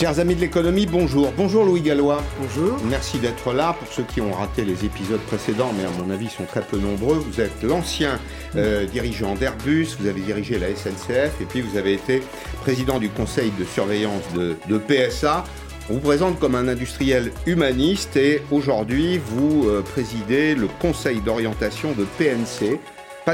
Chers amis de l'économie, bonjour. Bonjour Louis Gallois. Bonjour. Merci d'être là. Pour ceux qui ont raté les épisodes précédents, mais à mon avis sont très peu nombreux, vous êtes l'ancien euh, dirigeant d'Airbus, vous avez dirigé la SNCF et puis vous avez été président du conseil de surveillance de, de PSA. On vous présente comme un industriel humaniste et aujourd'hui vous euh, présidez le conseil d'orientation de PNC,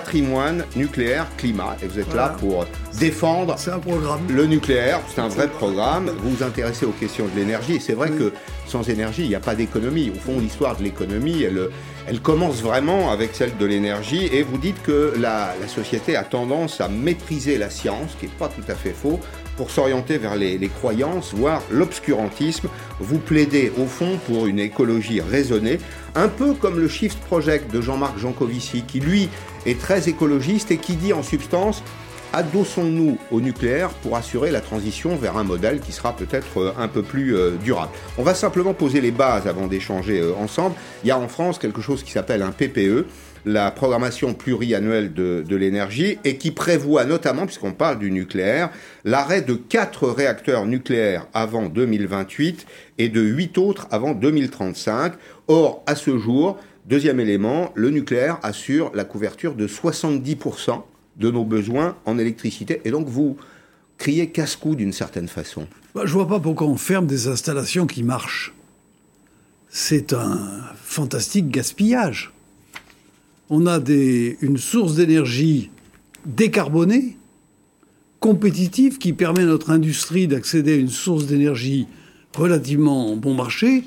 patrimoine, nucléaire, climat. Et vous êtes Voilà. là pour défendre un programme. le nucléaire. C'est un vrai programme. Vous vous intéressez aux questions de l'énergie. Et c'est vrai Oui. que sans énergie, il n'y a pas d'économie. Au fond, l'histoire de l'économie, elle, elle commence vraiment avec celle de l'énergie. Et vous dites que la, la société a tendance à mépriser la science, ce qui n'est pas tout à fait faux, pour s'orienter vers les, les croyances, voire l'obscurantisme. Vous plaidez au fond pour une écologie raisonnée, un peu comme le Shift Project de Jean-Marc Jancovici, qui lui est très écologiste et qui dit en substance adossons-nous au nucléaire pour assurer la transition vers un modèle qui sera peut-être euh, un peu plus euh, durable. On va simplement poser les bases avant d'échanger euh, ensemble. Il y a en France quelque chose qui s'appelle un PPE, la programmation pluriannuelle de, de l'énergie, et qui prévoit notamment, puisqu'on parle du nucléaire, l'arrêt de quatre réacteurs nucléaires avant 2028 et de huit autres avant 2035. Or, à ce jour, deuxième élément, le nucléaire assure la couverture de 70% de nos besoins en électricité. Et donc vous criez casse-cou d'une certaine façon. Bah, je vois pas pourquoi on ferme des installations qui marchent. C'est un fantastique gaspillage. On a une source d'énergie décarbonée, compétitive, qui permet à notre industrie d'accéder à une source d'énergie relativement bon marché,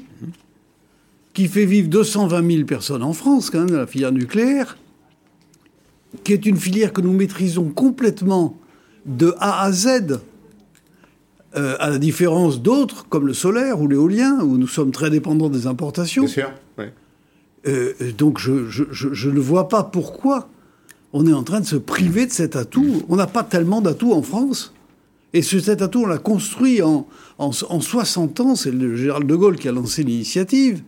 qui fait vivre 220 000 personnes en France, quand même, la filière nucléaire, qui est une filière que nous maîtrisons complètement de A à Z, euh, à la différence d'autres, comme le solaire ou l'éolien, où nous sommes très dépendants des importations. sûr. Ouais. Euh, donc je, je, je- je ne vois pas pourquoi on est en train de se priver de cet atout. On n'a pas tellement d'atouts en France. Et ce, cet atout, on l'a construit en, en, en 60 ans. C'est le général de Gaulle qui a lancé l'initiative.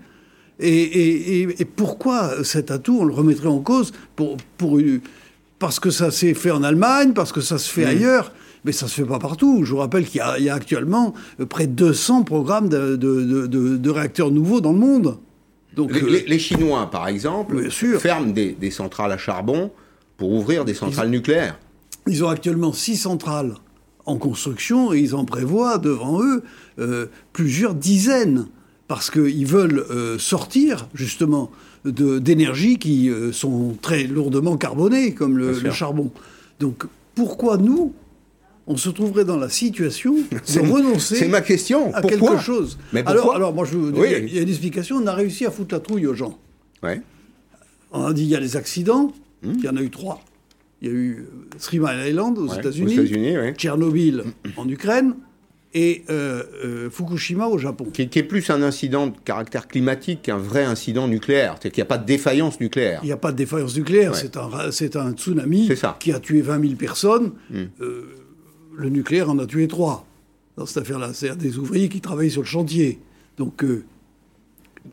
Et, et- et- et pourquoi cet atout, on le remettrait en cause pour, pour une- Parce que ça s'est fait en Allemagne, parce que ça se fait ailleurs. Mais ça se fait pas partout. Je vous rappelle qu'il y, a- il y a actuellement euh, près de 200 programmes de, de- de- de- de réacteurs nouveaux dans le monde. Donc, Les, euh, les- les Chinois, par exemple, ferment des, des centrales à charbon pour ouvrir des centrales nucléaires. Ils ont actuellement six centrales en construction et ils en prévoient devant eux euh, plusieurs dizaines parce qu'ils veulent euh, sortir justement d'énergies qui euh, sont très lourdement carbonées comme le, charbon. Donc pourquoi nous, on se trouverait dans la situation de renoncer c'est ma question. à Pourquoi quelque chose? Mais alors, alors moi je vous dis, Oui. il y a- une explication, on a réussi à foutre la trouille aux gens. Ouais. On a dit il y a les accidents, Hmm. il y en a eu trois. Il y a eu euh, Three Mile Island aux Ouais, États-Unis. Tchernobyl en Ukraine et euh, euh, Fukushima au Japon. Qui, qui est plus un incident de caractère climatique qu'un vrai incident nucléaire. C'est qu'il n'y a pas de défaillance nucléaire. Il n'y a pas de défaillance nucléaire, Ouais. c'est un, c'est tsunami C'est ça. Hmm. qui a tué 20 000 personnes. Euh, le nucléaire en a tué trois dans cette affaire-là. C'est-à-dire des ouvriers qui travaillaient sur le chantier. Donc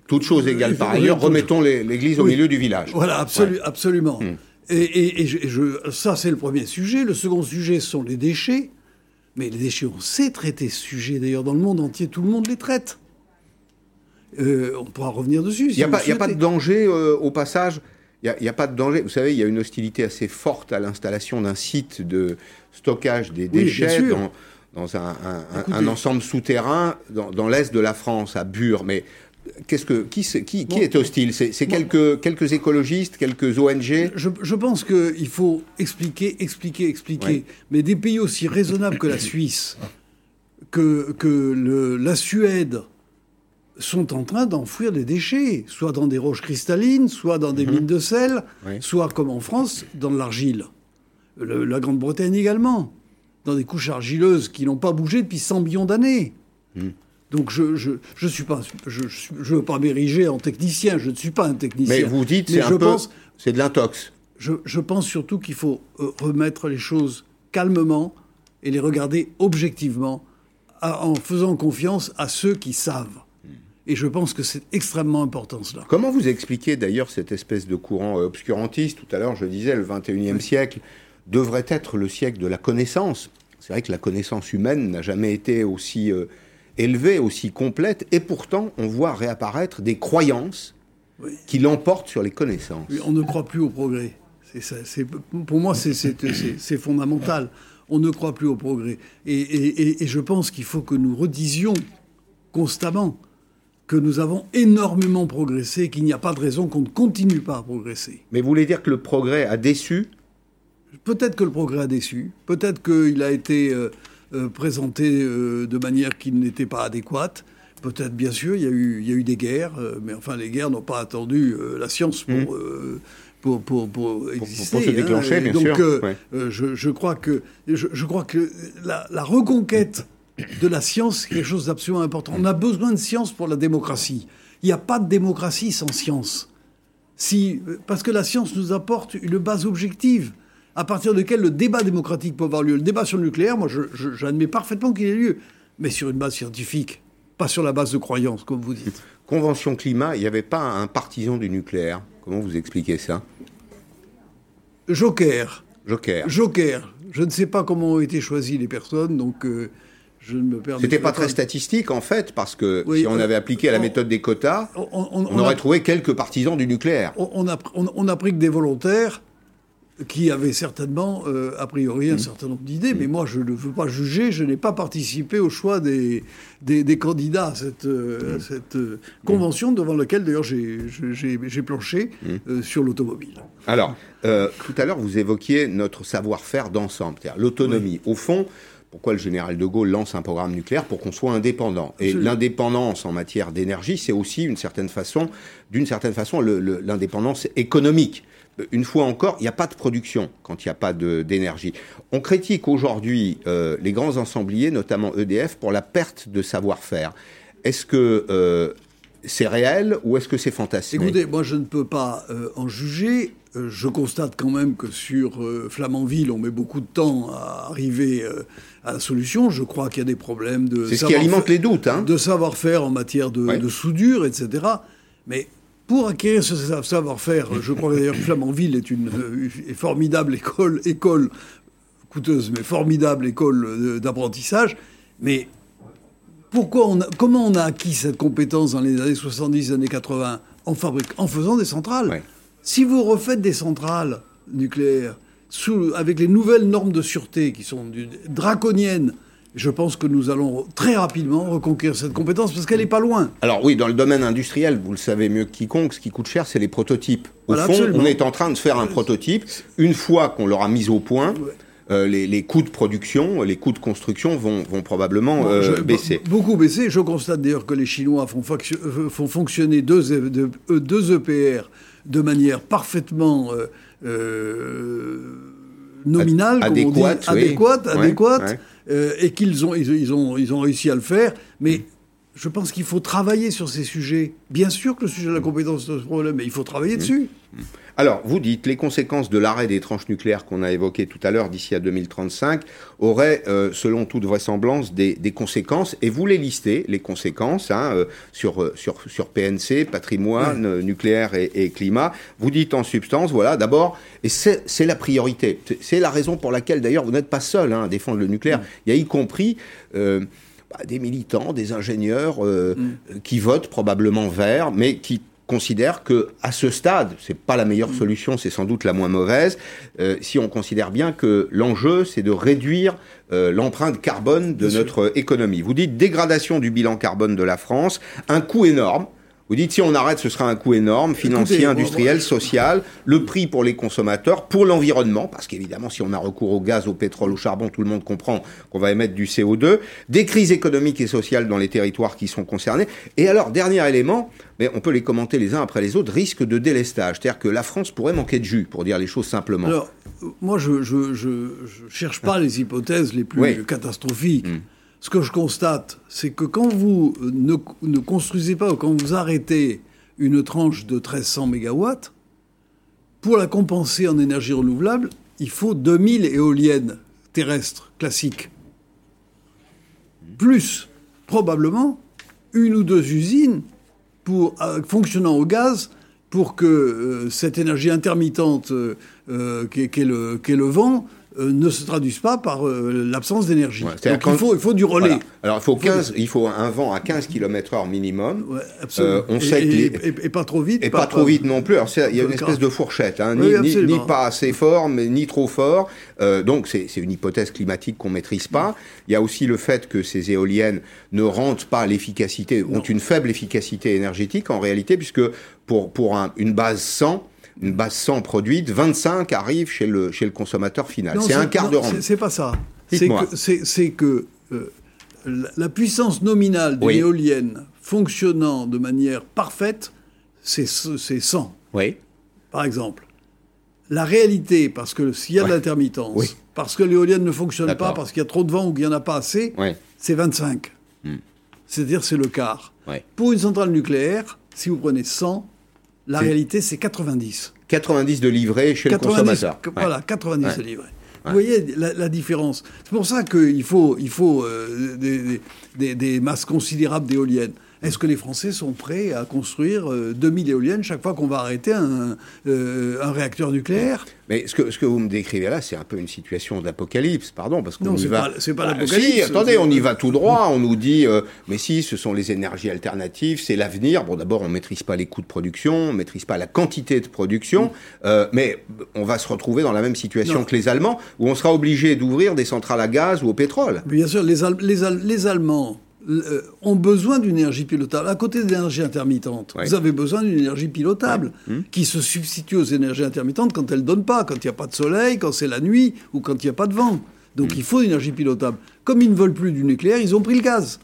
Toutes choses égales par ailleurs, remettons l'église au milieu du village. Voilà, absolu- Ouais. Hmm. absolument. Et, et- et je, et je- ça, c'est le premier sujet. Le second sujet ce sont les déchets. Mais les déchets, on sait traiter ce sujet. D'ailleurs, dans le monde entier, tout le monde les traite. Euh, on pourra revenir dessus. Il Si n'y a, pas- a de danger euh, au passage. Il n'y a, pas de danger. Vous savez, il y a une hostilité assez forte à l'installation d'un site de stockage des déchets dans, dans un, un- un- Écoutez. un ensemble souterrain dans, dans l'est de la France, à Bure. Mais qu'est-ce que qui, c'est- qui, qui Bon. est hostile? C'est quelques, quelques écologistes, quelques ONG Je, je pense qu'il faut expliquer, expliquer, expliquer. Ouais. Mais des pays aussi raisonnables que la Suisse, que, que le- la Suède, sont en train d'enfouir des déchets, soit dans des roches cristallines, soit dans des mines de sel, Mhm. Oui. soit comme en France, dans de l'argile. Le- la Grande-Bretagne également, dans des couches argileuses qui n'ont pas bougé depuis 100 millions d'années. Mhm. Donc je je je suis pas je je, je veux pas m'ériger en technicien, je ne suis pas un technicien. Mais vous dites c'est un peu, c'est de l'intox. je, je pense surtout qu'il faut euh, remettre les choses calmement et les regarder objectivement à- en faisant confiance à ceux qui savent. Et je pense que c'est extrêmement important cela. Comment vous expliquez d'ailleurs cette espèce de courant euh, obscurantiste? Tout à l'heure, je disais, le 21e siècle devrait être le siècle de la connaissance. C'est vrai que la connaissance humaine n'a jamais été aussi euh, élevée, aussi complète, et pourtant on voit réapparaître des croyances qui l'emportent sur les connaissances. on ne croit plus au progrès. C'est pour moi, c'est fondamental. On ne croit plus au progrès. Et, et je pense qu'il faut que nous redisions constamment que nous avons énormément progressé, qu'il n'y a pas de raison qu'on ne continue pas à progresser. Mais vous voulez dire que le progrès a déçu? Peut-être que le progrès a déçu, peut-être qu'il a été euh, euh, présenté euh, de manière qui n'était pas adéquate. Peut-être, bien sûr, il y, a eu, il y a eu des guerres, mais enfin, les guerres n'ont pas attendu la science pour, mmh. pour, pour, pour, exister. Pour, se déclencher, hein. bien Donc, sûr. je, je, crois que, je, je crois que la, la reconquête de la science, c'est quelque chose d'absolument important. On a besoin de science pour la démocratie. Il n'y a pas de démocratie sans science. Si, parce que la science nous apporte une base objective à partir de laquelle le débat démocratique peut avoir lieu. Le débat sur le nucléaire, moi, j'admets parfaitement qu'il ait lieu, mais sur une base scientifique, pas sur la base de croyances, comme vous dites. Convention climat, il n'y avait pas un partisan du nucléaire. Comment vous expliquez ça? Joker. Joker. Joker. Je ne sais pas comment ont été choisies les personnes, donc euh, je ne me permets C'était pas très statistique en fait, parce que si on avait appliqué à la méthode des quotas, on, aurait trouvé quelques partisans du nucléaire. On, a, on, a, pris que des volontaires qui avait certainement, euh, a priori, un mm. certain nombre d'idées, mais moi, je ne veux pas juger, je n'ai pas participé au choix des, des, candidats à cette, euh, mm. cette euh, convention, devant laquelle, d'ailleurs, j'ai planché mm. sur l'automobile. Alors, tout à l'heure, vous évoquiez notre savoir-faire d'ensemble, c'est-à-dire l'autonomie. Au fond, pourquoi le général de Gaulle lance un programme nucléaire pour qu'on soit indépendant? Et l'indépendance en matière d'énergie, c'est aussi une certaine façon, d'une certaine façon, l'indépendance économique une fois encore, il n'y a pas de production quand il n'y a pas d'énergie. On critique aujourd'hui euh, les grands ensembliers, notamment EDF, pour la perte de savoir-faire. Est-ce que euh, c'est réel ou est-ce que c'est fantastique? Écoutez, moi je ne peux pas euh, en juger. je constate quand même que sur Flamanville, on met beaucoup de temps à arriver à la solution. Je crois qu'il y a des problèmes de. C'est ce qui alimente les doutes, hein. De savoir-faire en matière de, de soudure, etc. Mais pour acquérir ce savoir-faire, je crois d'ailleurs que Flamanville est une euh, formidable école, école coûteuse, mais formidable école euh, d'apprentissage. Mais pourquoi on comment on a acquis cette compétence dans les années 70, années 80 en, fabrique, en faisant des centrales Si vous refaites des centrales nucléaires sous, avec les nouvelles normes de sûreté qui sont draconiennes, je pense que nous allons très rapidement reconquérir cette compétence parce qu'elle n'est pas loin. Alors oui, dans le domaine industriel, vous le savez mieux que quiconque, ce qui coûte cher, c'est les prototypes. Au fond, on est en train de faire un prototype. Une fois qu'on l'aura mis au point, euh, les, coûts de production, les coûts de construction vont, probablement euh, baisser. Beaucoup baisser. Je constate d'ailleurs que les Chinois font, euh, font fonctionner deux, deux, EPR de manière parfaitement nominale, adéquate, adéquate, adéquate. Euh, et qu'ils ont ils, ont, ils ont réussi à le faire. Mais je pense qu'il faut travailler sur ces sujets. Bien sûr que le sujet de la compétence est un problème, mais il faut travailler mmh. dessus. Mmh. Alors, vous dites, les conséquences de l'arrêt des tranches nucléaires qu'on a évoquées tout à l'heure d'ici à 2035 auraient, euh, selon toute vraisemblance, des, des, conséquences, et vous les listez, les conséquences, hein, euh, sur, sur, sur PNC, patrimoine, nucléaire et, et, climat. Vous dites en substance, voilà, d'abord, et c'est la priorité. C'est la raison pour laquelle, d'ailleurs, vous n'êtes pas seul hein, à défendre le nucléaire. Il y a y compris... Euh, bah, des militants, des ingénieurs euh, mm. qui votent probablement vert, mais qui considèrent que à ce stade, c'est pas la meilleure mm. solution, c'est sans doute la moins mauvaise. Euh, si on considère bien que l'enjeu, c'est de réduire euh, l'empreinte carbone de notre économie. Vous dites dégradation du bilan carbone de la France, un coût énorme. Vous dites si on arrête, ce sera un coût énorme, financier, industriel, social, le prix pour les consommateurs, pour l'environnement, parce qu'évidemment, si on a recours au gaz, au pétrole, au charbon, tout le monde comprend qu'on va émettre du CO2, des crises économiques et sociales dans les territoires qui sont concernés. Et alors, dernier élément, mais on peut les commenter les uns après les autres, risque de délestage. C'est-à-dire que la France pourrait manquer de jus, pour dire les choses simplement. Alors, moi, je ne cherche pas les hypothèses les plus catastrophiques. Hmm. Ce que je constate, c'est que quand vous ne, construisez pas ou quand vous arrêtez une tranche de 1300 MW, pour la compenser en énergie renouvelable, il faut 2000 éoliennes terrestres classiques. Plus, probablement, une ou deux usines pour, euh, fonctionnant au gaz pour que euh, cette énergie intermittente euh, qu'est le, le, vent euh, ne se traduisent pas par euh, l'absence d'énergie. Ouais, Donc il faut, il faut du relais. Voilà. Alors il faut, 15, il faut un vent à 15 km/h minimum. Ouais. Euh, on Et- sait que et, les- et- et pas trop vite. Et pas, trop vite non plus. Alors, il y a une espèce de fourchette, hein, Oui, ni, pas assez fort, mais ni trop fort. Euh, donc, c'est c'est une hypothèse climatique qu'on maîtrise pas. Il y a aussi le fait que ces éoliennes ne rendent pas l'efficacité, ont une faible efficacité énergétique en réalité, puisque pour, pour un- une base 100, une base 100 produite, 25 arrivent chez le, chez le consommateur final. C'est un quart non, de rang. c'est- pas ça. C'est que, euh, la, puissance nominale d'une Oui. éolienne fonctionnant de manière parfaite, c'est c'est 100, Oui. par exemple. La réalité, parce que s'il y a de l'intermittence, Oui. parce que l'éolienne ne fonctionne pas, parce qu'il y a trop de vent ou qu'il n'y en a pas assez, c'est 25. Hmm. C'est-à-dire c'est le quart. Ouais. Pour une centrale nucléaire, si vous prenez 100, la réalité c'est 90. 90 de livrée chez 90, le consommateur. que- Ouais. Voilà, 90 Ouais. de livrés. Vous voyez la, la différence. C'est pour ça qu'il faut, il faut euh, des, des- des- des masses considérables d'éoliennes. Est-ce que les Français sont prêts à construire euh, 2000 éoliennes chaque fois qu'on va arrêter un, euh, un réacteur nucléaire? Mais ce que, ce que vous me décrivez là, c'est un peu une situation d'apocalypse, pardon, parce qu'on Non, y c'est va. pas- c'est pas Ah, l'apocalypse, Si, attendez, on y va tout droit. On nous dit, euh, mais si, ce sont les énergies alternatives, c'est l'avenir. Bon, d'abord, on maîtrise pas les coûts de production, on maîtrise pas la quantité de production, euh, mais on va se retrouver dans la même situation Non. que les Allemands, où on sera obligé d'ouvrir des centrales à gaz ou au pétrole. Bien sûr, les, Al- les, Al- les Allemands euh, ont besoin d'une énergie pilotable. À côté de l'énergie intermittente, Ouais. vous avez besoin d'une énergie pilotable Hum. qui se substitue aux énergies intermittentes quand elles ne donnent pas, quand il n'y a pas de soleil, quand c'est la nuit ou quand il n'y a pas de vent. Donc Hum. il faut une énergie pilotable. Comme ils ne veulent plus du nucléaire, ils ont pris le gaz.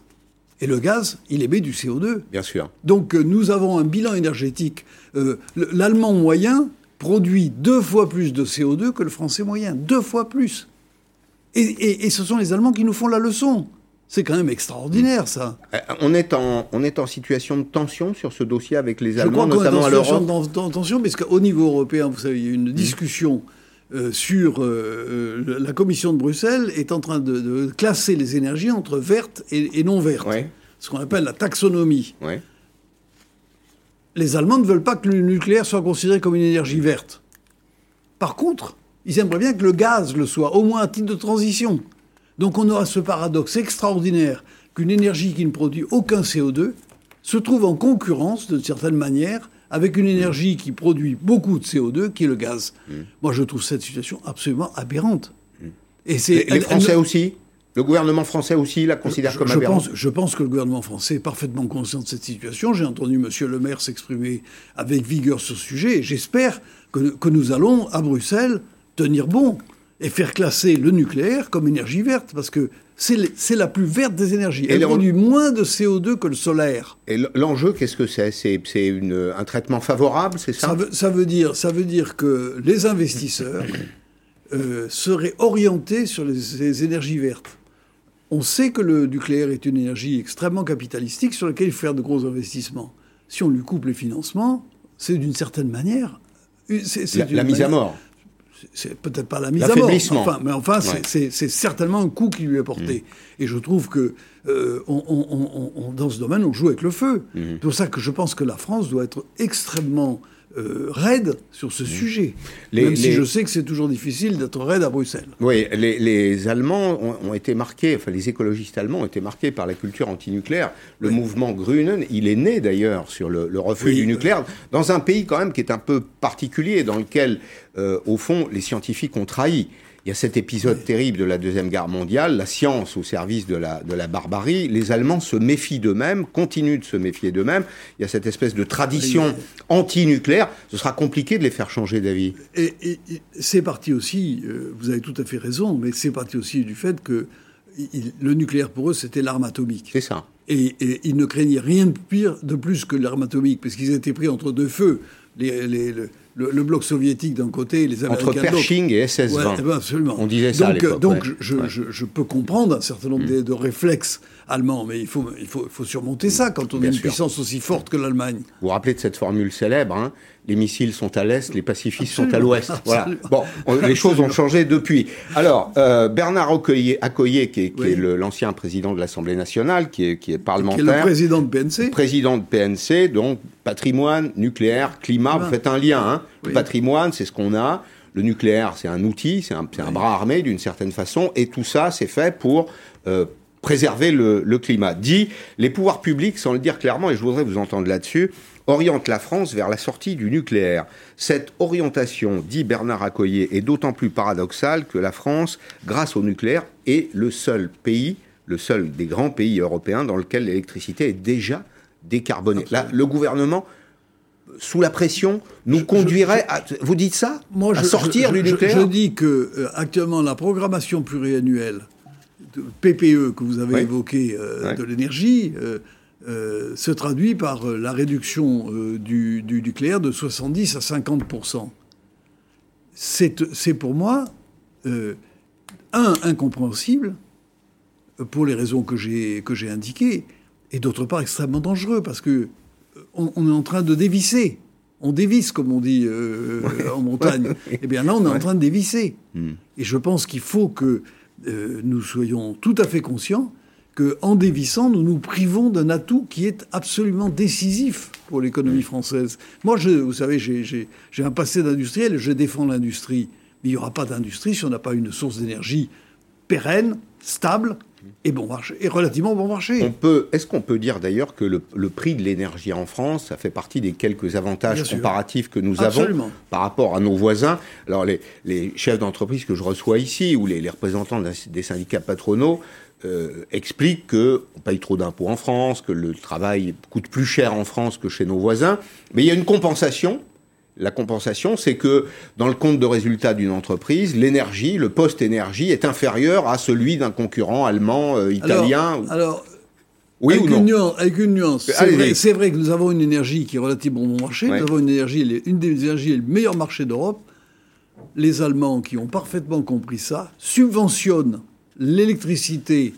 Et le gaz, il émet du CO2. Bien sûr. Donc euh, nous avons un bilan énergétique. Euh, le- L'allemand moyen produit deux fois plus de CO2 que le français moyen. Deux fois plus. Et, et- et ce sont les Allemands qui nous font la leçon. C'est quand même extraordinaire, ça. Euh, On est, en, on est en situation de tension sur ce dossier avec les Je Allemands, crois qu'on est notamment dans à une situation d'en- d'attention, parce qu'au niveau européen, vous savez, il y a une discussion euh, sur... euh, euh, la Commission de Bruxelles est en train de, de classer les énergies entre vertes et, et non vertes. Ouais. Ce qu'on appelle la taxonomie. Ouais. les Allemands ne veulent pas que le nucléaire soit considéré comme une énergie verte. Par contre, ils aimeraient bien que le gaz le soit, au moins à titre de transition. Donc on aura ce paradoxe extraordinaire qu'une énergie qui ne produit aucun CO2 se trouve en concurrence, d'une certaine manière, avec une énergie qui produit beaucoup de CO2, qui est le gaz. Moi, je trouve cette situation absolument aberrante. Et c'est Les, les elle- elle Français aussi? Le gouvernement français aussi la considère je, comme je aberrante pense, je pense que le gouvernement français est parfaitement conscient de cette situation. J'ai entendu M. Le Maire s'exprimer avec vigueur sur ce sujet. Et j'espère que, que nous allons, à Bruxelles, tenir bon et faire classer le nucléaire comme énergie verte. Parce que c'est la plus verte des énergies. Elle produit moins de CO2 que le solaire. Et l'enjeu, qu'est-ce que c'est? C'est un traitement favorable, c'est ça, Ça veut, ça veut dire, ça veut dire que les investisseurs euh, seraient orientés sur les, les énergies vertes. On sait que le nucléaire est une énergie extrêmement capitalistique sur laquelle il faut faire de gros investissements. Si on lui coupe les financements, c'est d'une certaine manière. c'est La, mise à mort. C'est peut-être pas la mise à mort, enfin, mais enfin, c'est- Ouais. C'est c'est certainement un coup qui lui est porté. Et je trouve que euh, on- on- on- on- dans ce domaine, on joue avec le feu. Mm. C'est pour ça que je pense que la France doit être extrêmement euh, raide sur ce sujet. Les- Même si les- je sais que c'est toujours difficile d'être raide à Bruxelles. Oui, les, les Allemands ont, ont été marqués, enfin les écologistes allemands ont été marqués par la culture antinucléaire. Le mouvement Grünen, il est né d'ailleurs sur le, le refus Oui, du euh, nucléaire, dans un pays quand même qui est un peu particulier, dans lequel, euh, au fond, les scientifiques ont trahi. Il y a cet épisode terrible de la Deuxième Guerre mondiale, la science au service de la, de la barbarie. Les Allemands se méfient d'eux-mêmes, continuent de se méfier d'eux-mêmes. Il y a cette espèce de tradition anti-nucléaire. Ce sera compliqué de les faire changer d'avis. Et, et- et c'est parti aussi, euh, vous avez tout à fait raison, mais c'est parti aussi du fait que il- le nucléaire pour eux, c'était l'arme atomique. C'est ça. Et, et ils ne craignaient rien de pire, de plus que l'arme atomique, parce qu'ils étaient pris entre deux feux. Les- les- le, le- le bloc soviétique d'un côté et les Américains Entre. Pershing et Ouais, SS-20. eh ben absolument. On disait ça à Donc, euh, donc ouais. je, Ouais. Je- je peux comprendre un certain nombre de, de réflexes allemands, mais il faut, il, faut, il faut surmonter ça quand on Bien a une sûr. puissance aussi forte que l'Allemagne. Vous vous rappelez de cette formule célèbre hein Les missiles sont à l'est, les pacifistes sont à l'ouest. Voilà. Bon, on- les choses ont changé depuis. Alors, euh, Bernard Accoyer, Accoyer, qui est, qui Oui. est le- l'ancien président de l'Assemblée nationale, qui est, qui est Qui est parlementaire, le président de PNC. président de PNC, donc patrimoine, nucléaire, climat, vous faites un lien. Hein Le Oui. patrimoine, c'est ce qu'on a. le nucléaire, c'est un outil, c'est un, un, bras armé d'une certaine façon, et tout ça, c'est fait pour euh, préserver le, le, climat. Dit, les pouvoirs publics, sans le dire clairement, et je voudrais vous entendre là-dessus, orientent la France vers la sortie du nucléaire. Cette orientation, dit Bernard Accoyer, est d'autant plus paradoxale que la France, grâce au nucléaire, est le seul pays, le seul des grands pays européens dans lequel l'électricité est déjà décarbonée. Là, le gouvernement sous la pression, nous conduirait à. Vous dites ça? Moi, À sortir du nucléaire Je dis que euh, actuellement la programmation pluriannuelle PPE que vous avez Oui. évoquée euh, de l'énergie euh, euh, se traduit par la réduction du, du nucléaire de 70 à 50 C'est c'est pour moi un incompréhensible pour les raisons que j'ai indiquées et d'autre part extrêmement dangereux parce que on, on est en train de dévisser. On dévisse, comme on dit en montagne. Eh bien là, on est en train de dévisser. Hmm. Et je pense qu'il faut que euh, nous soyons tout à fait conscients qu'en dévissant, nous nous privons d'un atout qui est absolument décisif pour l'économie française. Moi, je, vous savez, j'ai- un passé d'industriel et je défends l'industrie. Mais il n'y aura pas d'industrie si on n'a pas une source d'énergie pérenne, stable et bon marché, et relativement bon marché. On peut, est-ce qu'on peut dire d'ailleurs que le, le prix de l'énergie en France, ça fait partie des quelques avantages Bien sûr. comparatifs que nous Absolument. avons par rapport à nos voisins? Alors les, les chefs d'entreprise que je reçois ici ou les, les représentants des syndicats patronaux euh, expliquent que on paye trop d'impôts en France, que le travail coûte plus cher en France que chez nos voisins, mais il y a une compensation. La compensation, c'est que dans le compte de résultat d'une entreprise, l'énergie, le poste énergie est inférieur à celui d'un concurrent allemand, euh, italien. Alors, oui avec, ou non une nuance, avec une nuance. C'est vrai, c'est vrai que nous avons une énergie qui est relativement bon marché. Ouais. Nous avons une énergie, une des énergies les meilleurs marchés d'Europe. Les Allemands, qui ont parfaitement compris ça, subventionnent l'électricité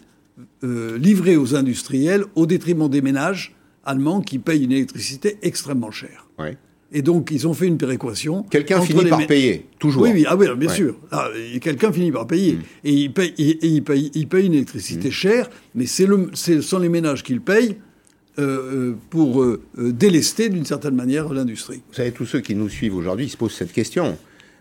euh, livrée aux industriels au détriment des ménages allemands qui payent une électricité extrêmement chère. Ouais. Et donc, ils ont fait une péréquation. Quelqu'un finit les par payer, toujours. oui, oui, ah oui, bien Ouais. sûr. Ah, quelqu'un finit par payer. Mm. Et, il paye, et, il, paye, il paye une électricité chère, mais c'est le, ce sont les ménages qui le payent euh, euh, pour euh, euh, délester d'une certaine manière l'industrie. Vous savez, tous ceux qui nous suivent aujourd'hui se posent cette question.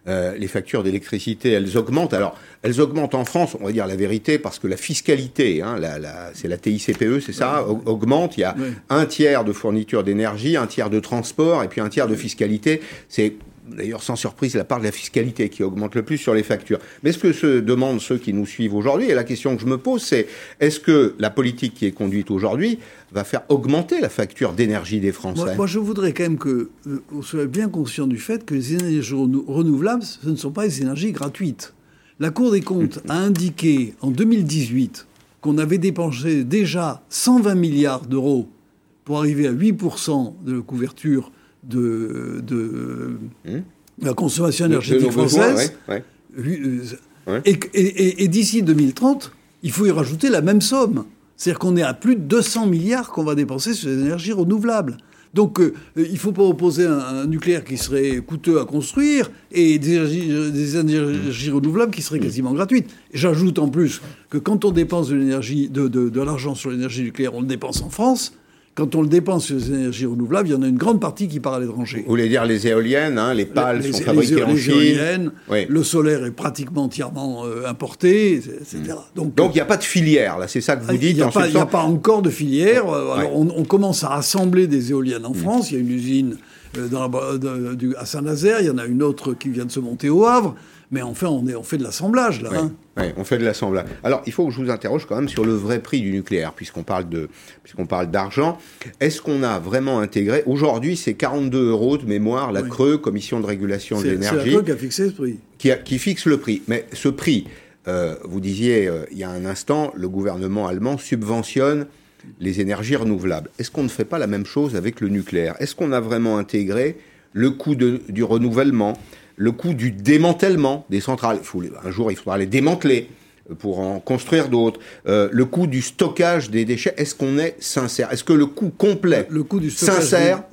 Euh, les factures d'électricité, elles augmentent. Alors, elles augmentent en France, on va dire la vérité, parce que la fiscalité, hein, la, la- c'est la TICPE, c'est ça, au- augmente. Il y a un tiers de fourniture d'énergie, un tiers de transport, et puis un tiers de fiscalité. C'est d'ailleurs sans surprise la part de la fiscalité qui augmente le plus sur les factures. Mais ce que se demandent ceux qui nous suivent aujourd'hui, et la question que je me pose, c'est est-ce que la politique qui est conduite aujourd'hui va faire augmenter la facture d'énergie des Français? Moi, moi, je voudrais quand même que euh, on soit bien conscient du fait que les énergies renou- renouvelables, ce ne sont pas des énergies gratuites. La Cour des comptes a indiqué en 2018 qu'on avait dépensé déjà 120 milliards d'euros pour arriver à 8% de couverture de, de Hum. la consommation énergétique besoins, française. ouais, ouais. Oui, euh. Et, et- et- et d'ici 2030, il faut y rajouter la même somme. C'est-à-dire qu'on est à plus de 200 milliards qu'on va dépenser sur les énergies renouvelables. Donc euh, il ne faut pas opposer un, un nucléaire qui serait coûteux à construire et des énergies, des énergies renouvelables qui seraient quasiment gratuites. J'ajoute en plus que quand on dépense de de, de- de l'argent sur l'énergie nucléaire, on le dépense en France. Quand on le dépense sur les énergies renouvelables, il y en a une grande partie qui part à l'étranger. Vous voulez dire les éoliennes, hein, les pales Les- sont les- fabriquées les- en les Chine. éoliennes, Oui. le solaire est pratiquement entièrement euh, importé, etc. Donc, Donc il n'y a pas de filière, là, c'est ça que vous il dites n'y a, il y a pas encore de filière. Ouais. On, on commence à assembler des éoliennes en France. Il y a une usine euh, dans la- de- du- à Saint-Nazaire. Il y en a une autre qui vient de se monter au Havre. Mais enfin, on, est, on fait de l'assemblage, là. Ouais, hein. on fait de l'assemblage. Alors, il faut que je vous interroge quand même sur le vrai prix du nucléaire, puisqu'on parle de, puisqu'on parle d'argent. Est-ce qu'on a vraiment intégré Aujourd'hui, c'est 42 euros de mémoire, la Oui. Creux, Commission de régulation de C'est c'est la l'énergie, CRE qui a fixé ce prix. qui, a- qui fixe le prix. Mais ce prix, euh, vous disiez euh, il y a un instant, le gouvernement allemand subventionne les énergies renouvelables. Est-ce qu'on ne fait pas la même chose avec le nucléaire? Est-ce qu'on a vraiment intégré le coût de- du renouvellement, le coût du démantèlement des centrales faut Un jour, il faudra les démanteler euh, pour en construire d'autres. Euh, le coût du stockage des déchets, est-ce qu'on est sincère? Est-ce que le coût complet, Le coût du sincère,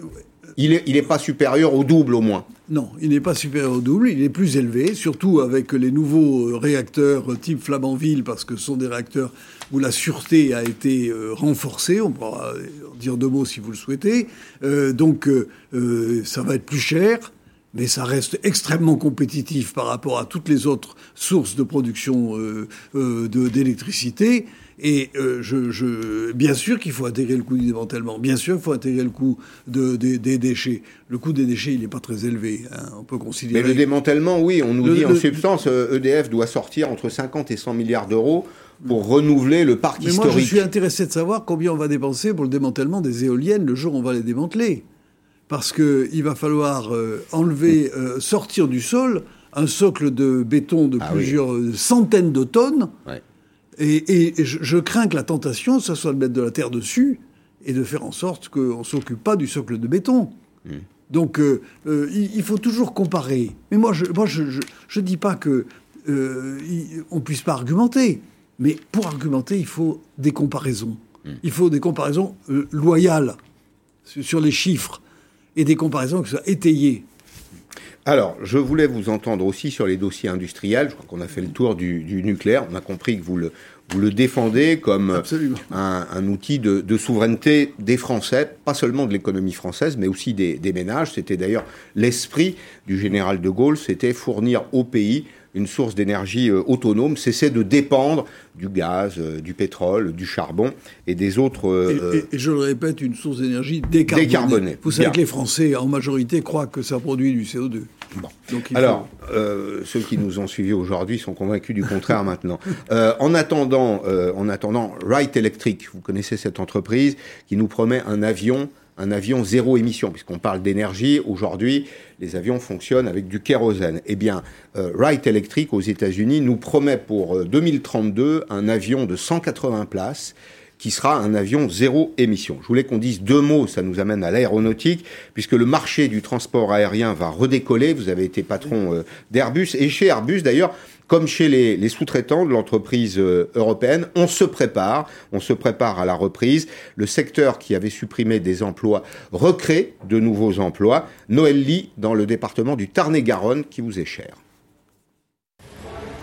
il n'est il est pas supérieur au double au moins? Non, il n'est pas supérieur au double, il est plus élevé, surtout avec les nouveaux euh, réacteurs type Flamanville, parce que ce sont des réacteurs où la sûreté a été renforcée, on pourra en dire deux mots si vous le souhaitez. Euh, donc euh, ça va être plus cher, mais ça reste extrêmement compétitif par rapport à toutes les autres sources de production euh, euh, d'électricité. Et euh, je, je, bien sûr qu'il faut intégrer le coût du démantèlement. Bien sûr qu'il faut intégrer le coût de, des déchets. Le coût des déchets, il n'est pas très élevé. Hein. On peut considérer. Mais le démantèlement, oui, on nous dit en substance, EDF doit sortir entre 50 et 100 milliards d'euros pour renouveler le parc historique. Mais moi, je suis intéressé de savoir combien on va dépenser pour le démantèlement des éoliennes le jour où on va les démanteler parce qu'il va falloir euh, enlever, euh, sortir du sol un socle de béton de ah plusieurs euh, centaines de tonnes. Et, je, crains que la tentation, ce soit de mettre de la terre dessus et de faire en sorte qu'on ne s'occupe pas du socle de béton. Hmm. Donc, il, faut toujours comparer. Mais moi, je ne moi, je, je, dis pas que on puisse pas argumenter. Mais pour argumenter, il faut des comparaisons. Hmm. Il faut des comparaisons loyales sur les chiffres et des comparaisons qui soient étayées. Alors, je voulais vous entendre aussi sur les dossiers industriels. Je crois qu'on a fait le tour du, nucléaire. On a compris que vous le, vous le défendez comme un, outil de, souveraineté des Français, pas seulement de l'économie française, mais aussi des, des ménages. C'était d'ailleurs l'esprit du général de Gaulle, c'était fournir au pays une source d'énergie euh, autonome, cesser de dépendre du gaz, euh, du pétrole, du charbon et des autres. Euh, et, je le répète, une source d'énergie décarbonée. Vous savez que les Français, en majorité, croient que ça produit du CO2. Bon. Alors, ceux qui nous ont suivis aujourd'hui sont convaincus du contraire maintenant. en attendant, en attendant, Wright Electric, vous connaissez cette entreprise qui nous promet un avion un avion zéro émission, puisqu'on parle d'énergie. Aujourd'hui, les avions fonctionnent avec du kérosène. Eh bien, euh, Wright Electric aux États-Unis nous promet pour 2032 euh, un avion de 180 places qui sera un avion zéro émission. Je voulais qu'on dise deux mots, ça nous amène à l'aéronautique, puisque le marché du transport aérien va redécoller. Vous avez été patron euh, d'Airbus, et chez Airbus d'ailleurs, comme chez les, sous-traitants de l'entreprise euh, européenne, on se prépare, on se prépare à la reprise. Le secteur qui avait supprimé des emplois recrée de nouveaux emplois. Noël dans le département du Tarn-et-Garonne, qui vous est cher.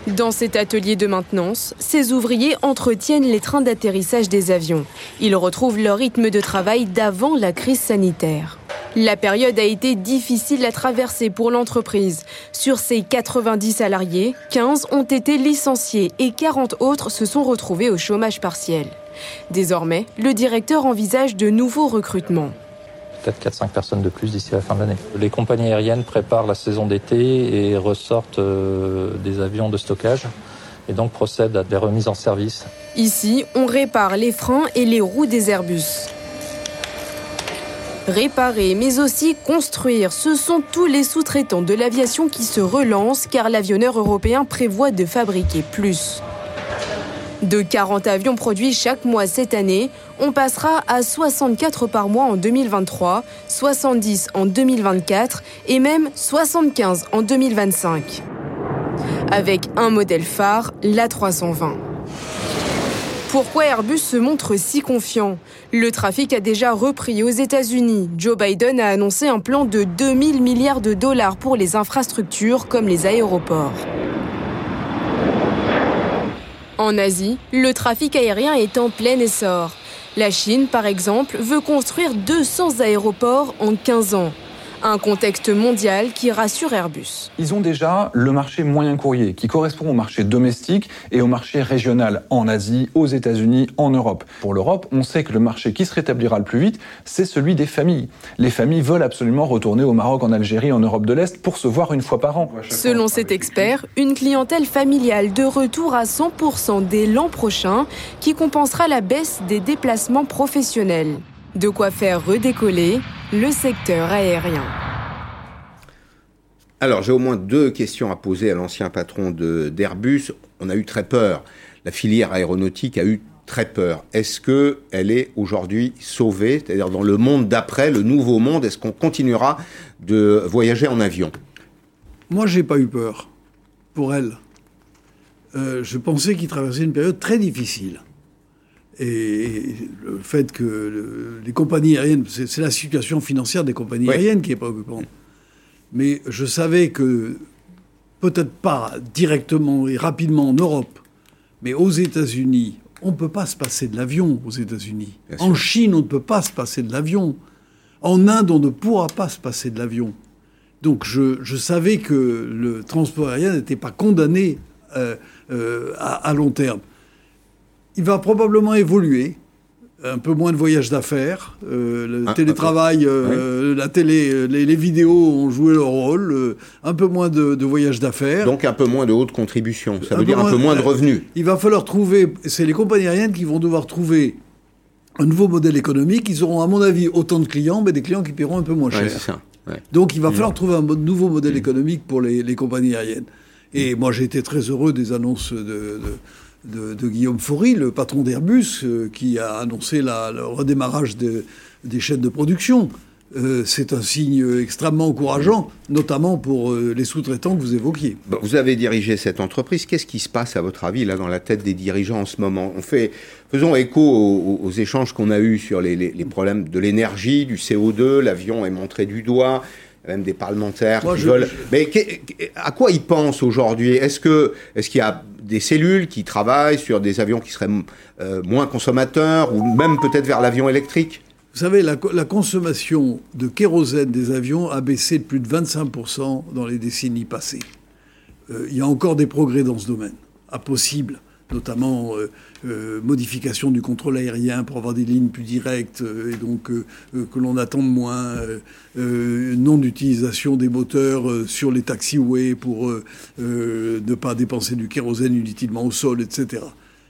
Dans cet atelier de maintenance, ces ouvriers entretiennent les trains d'atterrissage des avions. Ils retrouvent leur rythme de travail d'avant la crise sanitaire. La période a été difficile à traverser pour l'entreprise. Sur ces 90 salariés, 15 ont été licenciés et 40 autres se sont retrouvés au chômage partiel. Désormais, le directeur envisage de nouveaux recrutements peut-être 4-5 personnes de plus d'ici la fin de l'année. Les compagnies aériennes préparent la saison d'été et ressortent euh, des avions de stockage et donc procèdent à des remises en service. Ici, on répare les freins et les roues des Airbus. Réparer, mais aussi construire, ce sont tous les sous-traitants de l'aviation qui se relancent car l'avionneur européen prévoit de fabriquer plus. De 40 avions produits chaque mois cette année, on passera à 64 par mois en 2023, 70 en 2024 et même 75 en 2025. Avec un modèle phare, l'A320. Pourquoi Airbus se montre si confiant? Le trafic a déjà repris aux États-Unis. Joe Biden a annoncé un plan de 2000 milliards de dollars pour les infrastructures comme les aéroports. En Asie, le trafic aérien est en plein essor. La Chine, par exemple, veut construire 200 aéroports en 15 ans. Un contexte mondial qui rassure Airbus. Ils ont déjà le marché moyen courrier qui correspond au marché domestique et au marché régional en Asie, aux États-Unis, en Europe. Pour l'Europe, on sait que le marché qui se rétablira le plus vite, c'est celui des familles. Les familles veulent absolument retourner au Maroc, en Algérie, en Europe de l'Est pour se voir une fois par an. Selon cet expert, une clientèle familiale de retour à 100% dès l'an prochain qui compensera la baisse des déplacements professionnels. De quoi faire redécoller le secteur aérien. Alors, j'ai au moins deux questions à poser à l'ancien patron d'Airbus. On a eu très peur. La filière aéronautique a eu très peur. Est-ce qu'elle est aujourd'hui sauvée? C'est-à-dire dans le monde d'après, le nouveau monde, est-ce qu'on continuera de voyager en avion? Moi, j'ai pas eu peur pour elle. Euh, je pensais qu'il traversait une période très difficile. Et le fait que les compagnies aériennes, c'est la situation financière des compagnies aériennes qui est préoccupante. Mais je savais que, peut-être pas directement et rapidement en Europe, mais aux États-Unis, on ne peut pas se passer de l'avion aux États-Unis. En Chine, on ne peut pas se passer de l'avion. En Inde, on ne pourra pas se passer de l'avion. Donc je, savais que le transport aérien n'était pas condamné euh, euh, à, long terme. Il va probablement évoluer. Un peu moins de voyages d'affaires, euh, le ah, télétravail, la télé, les, vidéos ont joué leur rôle, un peu moins de, voyages d'affaires. Donc un peu moins de haute contribution, ça veut dire un peu moins de revenus. Il va falloir trouver, c'est les compagnies aériennes qui vont devoir trouver un nouveau modèle économique. Ils auront, à mon avis, autant de clients, mais des clients qui paieront un peu moins cher. Donc il va falloir trouver un nouveau modèle économique pour les, compagnies aériennes. Et moi j'ai été très heureux des annonces de, de, Guillaume Faury, le patron d'Airbus, euh, qui a annoncé le redémarrage des chaînes de production. Euh, c'est un signe extrêmement encourageant, notamment pour euh, les sous-traitants que vous évoquiez. vous avez dirigé cette entreprise. Qu'est-ce qui se passe, à votre avis, là, dans la tête des dirigeants en ce moment? On fait, faisons écho aux, échanges qu'on a eus sur les, problèmes de l'énergie, du CO2. L'avion est montré du doigt. Même des parlementaires qui veulent. Mais à quoi ils pensent aujourd'hui? Est-ce que est-ce qu'il y a des cellules qui travaillent sur des avions qui seraient euh, moins consommateurs ou même peut-être vers l'avion électrique? Vous savez, la, consommation de kérosène des avions a baissé de plus de 25% dans les décennies passées. Euh, il y a encore des progrès dans ce domaine, à possible, notamment euh, euh, modification du contrôle aérien pour avoir des lignes plus directes et donc que l'on attende moins, non-utilisation des moteurs sur les taxiways pour ne pas dépenser du kérosène inutilement au sol, etc.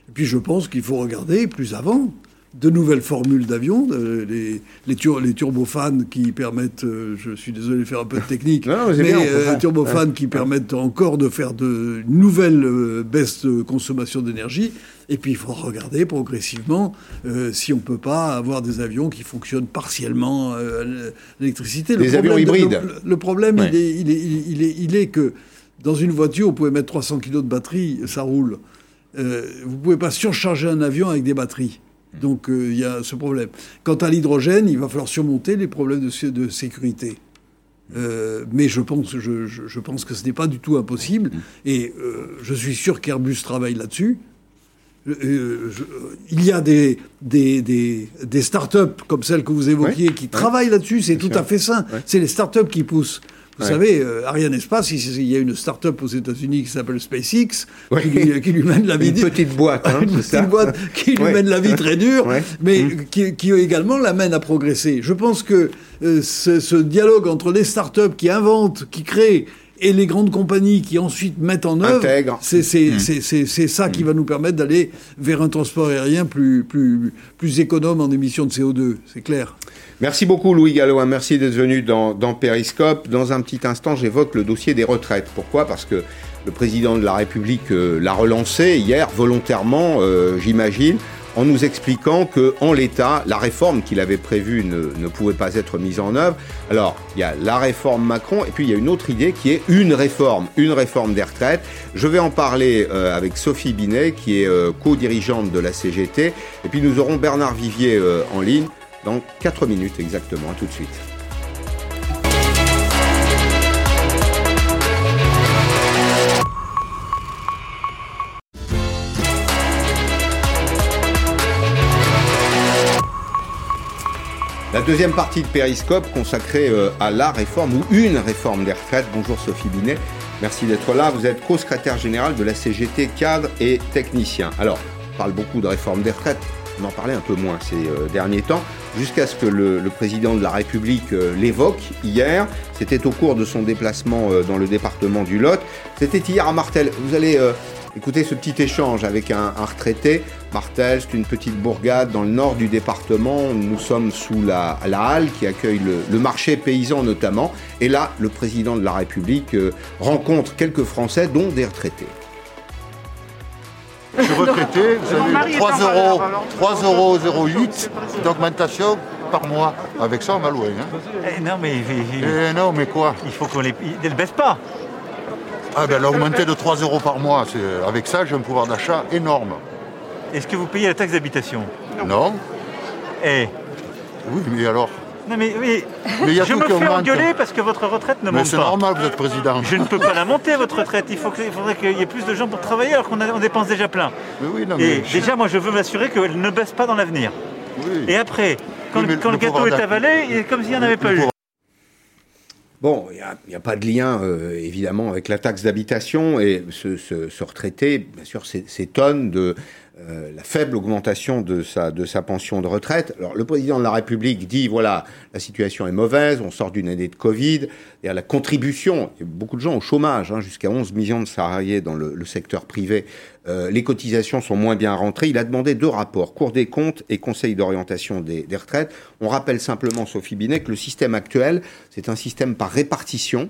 Et puis je pense qu'il faut regarder plus avant de nouvelles formules d'avions, les, les, turbofanes qui permettent, euh, je suis désolé de faire un peu de technique, mais, euh, turbofanes qui permettent encore de faire de nouvelles euh, baisses de consommation d'énergie. Et puis il faut regarder progressivement si on ne peut pas avoir des avions qui fonctionnent partiellement à l'électricité. Des avions hybrides. Le, problème, il, est, il, est, il, est, il est que dans une voiture, vous pouvez mettre 300 kg de batterie, ça roule. vous ne pouvez pas surcharger un avion avec des batteries. Donc euh, il y a ce problème. Quant à l'hydrogène, il va falloir surmonter les problèmes de, de sécurité. Euh, mais je pense, je, je, pense que ce n'est pas du tout impossible. Et euh, je suis sûr qu'Airbus travaille là-dessus. il y a des, des, des, des start-up comme celles que vous évoquiez qui travaillent là-dessus. C'est tout à fait sain. C'est les start-up qui poussent. Vous savez, euh, Ariane Espace, il, y a une start-up aux États-Unis qui s'appelle SpaceX, qui, lui, mène la vie. Une petite boîte, hein, une petite boîte qui lui mène la vie très dure, mais mm. qui, qui, également l'amène à progresser. Je pense que euh, ce, ce, dialogue entre les start-up qui inventent, qui créent, et les grandes compagnies qui ensuite mettent en œuvre, c'est mm. ça qui mm. va nous permettre d'aller vers un transport aérien plus, plus, plus économe en émissions de CO2, c'est clair. Merci beaucoup Louis Gallois, merci d'être venu dans, dans Périscope. Dans un petit instant, j'évoque le dossier des retraites. Pourquoi? Parce que le président de la République euh, l'a relancé hier, volontairement, euh, j'imagine, en nous expliquant que en l'état, la réforme qu'il avait prévue ne, pouvait pas être mise en œuvre. Alors, il y a la réforme Macron, et puis il y a une autre idée qui est une réforme, une réforme des retraites. Je vais en parler euh, avec Sophie Binet, qui est co-dirigeante de la CGT, et puis nous aurons Bernard Vivier en ligne dans 4 minutes exactement. tout de suite. La deuxième partie de Périscope consacrée euh, à la réforme ou une réforme des retraites. Bonjour Sophie Binet, merci d'être là. Vous êtes co-secrétaire général de la CGT cadre et technicien. Alors, on parle beaucoup de réforme des retraites, on en parlait un peu moins ces euh, derniers temps jusqu'à ce que le, président de la République euh, l'évoque hier. C'était au cours de son déplacement dans le département du Lot. C'était hier à Martel. Vous allez euh, écouter ce petit échange avec un, retraité. Martel, c'est une petite bourgade dans le nord du département. Nous sommes sous la, halle qui accueille le, marché paysan notamment. Et là, le président de la République rencontre quelques Français, dont des retraités. Je suis retraité, vous avez 3 euros, 3 euros d'augmentation par mois. Avec ça, on va loin. Hein. Eh, non, mais. Eh, non, mais quoi? Il faut qu'on les. ne baisse pas. Ah ben l'augmenter de 3 euros par mois, avec ça j'ai un pouvoir d'achat énorme. Est-ce que vous payez la taxe d'habitation? Non. Eh Oui, mais alors? Non mais oui, je me fais engueuler parce que votre retraite ne monte pas. Mais c'est normal, vous êtes président. Je ne peux pas la monter, votre retraite. Il, faut il faudrait qu'il y ait plus de gens pour travailler alors qu'on dépense déjà plein. oui, non, Et déjà, moi, je veux m'assurer qu'elle ne baisse pas dans l'avenir. Et après, quand, le, gâteau est avalé, il est comme s'il n'y en avait pas eu. Bon, il n'y a, pas de lien, euh, évidemment, avec la taxe d'habitation. Et ce, ce, retraité, bien sûr, s'étonne de euh, la faible augmentation de sa, pension de retraite. Alors, le président de la République dit, voilà, la situation est mauvaise, on sort d'une année de Covid, et à la contribution, il y a beaucoup de gens au chômage, hein, jusqu'à 11 millions de salariés dans le, le secteur privé, euh, les cotisations sont moins bien rentrées. Il a demandé deux rapports, Cour des comptes et Conseil d'orientation des, des retraites. On rappelle simplement, Sophie Binet, que le système actuel, c'est un système par répartition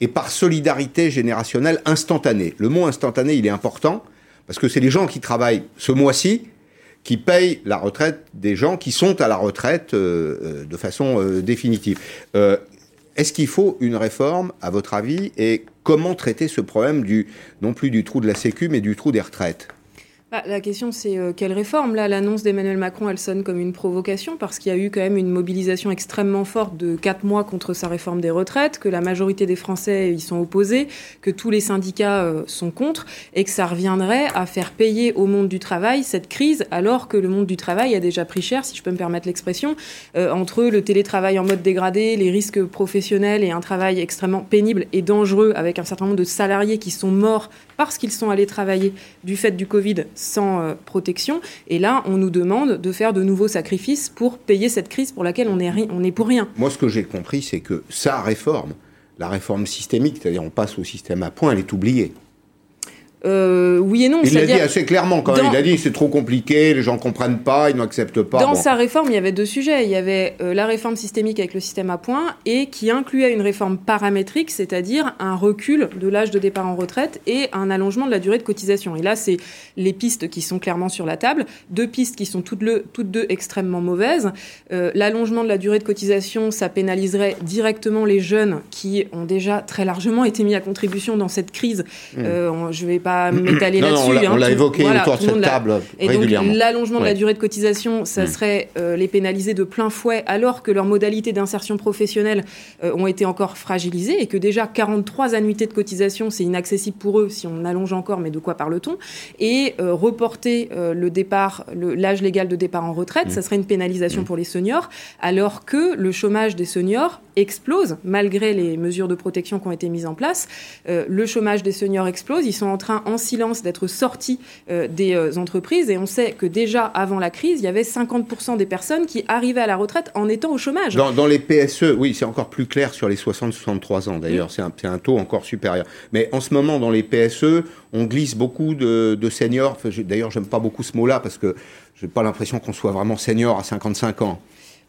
et par solidarité générationnelle instantanée. Le mot instantané, il est important parce que c'est les gens qui travaillent ce mois-ci qui payent la retraite des gens qui sont à la retraite euh, euh, de façon euh, définitive. Est-ce qu'il faut une réforme, à votre avis, et comment traiter ce problème non plus du trou de la Sécu, mais du trou des retraites? Bah, la question, c'est euh, quelle réforme? Là, l'annonce d'Emmanuel Macron, elle sonne comme une provocation parce qu'il y a eu quand même une mobilisation extrêmement forte de quatre mois contre sa réforme des retraites, que la majorité des Français y sont opposés, que tous les syndicats euh, sont contre et que ça reviendrait à faire payer au monde du travail cette crise alors que le monde du travail a déjà pris cher, si je peux me permettre l'expression, euh, entre le télétravail en mode dégradé, les risques professionnels et un travail extrêmement pénible et dangereux avec un certain nombre de salariés qui sont morts parce qu'ils sont allés travailler du fait du Covid sans euh, protection. Et là, on nous demande de faire de nouveaux sacrifices pour payer cette crise pour laquelle on est, on est pour rien. Moi, ce que j'ai compris, c'est que sa réforme, la réforme systémique, c'est-à-dire on passe au système à points, elle est oubliée. Euh, oui et non. Il l'a dit assez clairement quand même. Il a dit c'est trop compliqué, les gens comprennent pas, ils n'acceptent pas. Dans sa réforme, il y avait deux sujets. Il y avait euh, la réforme systémique avec le système à points et qui incluait une réforme paramétrique, c'est-à-dire un recul de l'âge de départ en retraite et un allongement de la durée de cotisation. Et là, c'est les pistes qui sont clairement sur la table. Deux pistes qui sont toutes, le, toutes deux extrêmement mauvaises. Euh, l'allongement de la durée de cotisation, ça pénaliserait directement les jeunes qui ont déjà très largement été mis à contribution dans cette crise. Mmh. je vais pas m'étaler là-dessus. On l'a hein, évoqué autour de cette table Et régulièrement. donc l'allongement de la durée de cotisation, ça mm. serait euh, les pénaliser de plein fouet alors que leurs modalités d'insertion professionnelle euh, ont été encore fragilisées et que déjà 43 annuités de cotisation, c'est inaccessible pour eux si on allonge encore, mais de quoi parle-t-on? Et euh, reporter le départ, l'âge légal de départ en retraite, mm. ça serait une pénalisation mm. pour les seniors, alors que le chômage des seniors explose malgré les mesures de protection qui ont été mises en place. le chômage des seniors explose, ils sont en train en silence d'être sortis euh, des euh, entreprises. Et on sait que déjà avant la crise, il y avait 50% des personnes qui arrivaient à la retraite en étant au chômage. Dans, les PSE, oui, c'est encore plus clair sur les 60-63 ans d'ailleurs. C'est un, taux encore supérieur. Mais en ce moment, dans les PSE, on glisse beaucoup de, de seniors. D'ailleurs, j'aime pas beaucoup ce mot-là parce que j'ai pas l'impression qu'on soit vraiment senior à 55 ans.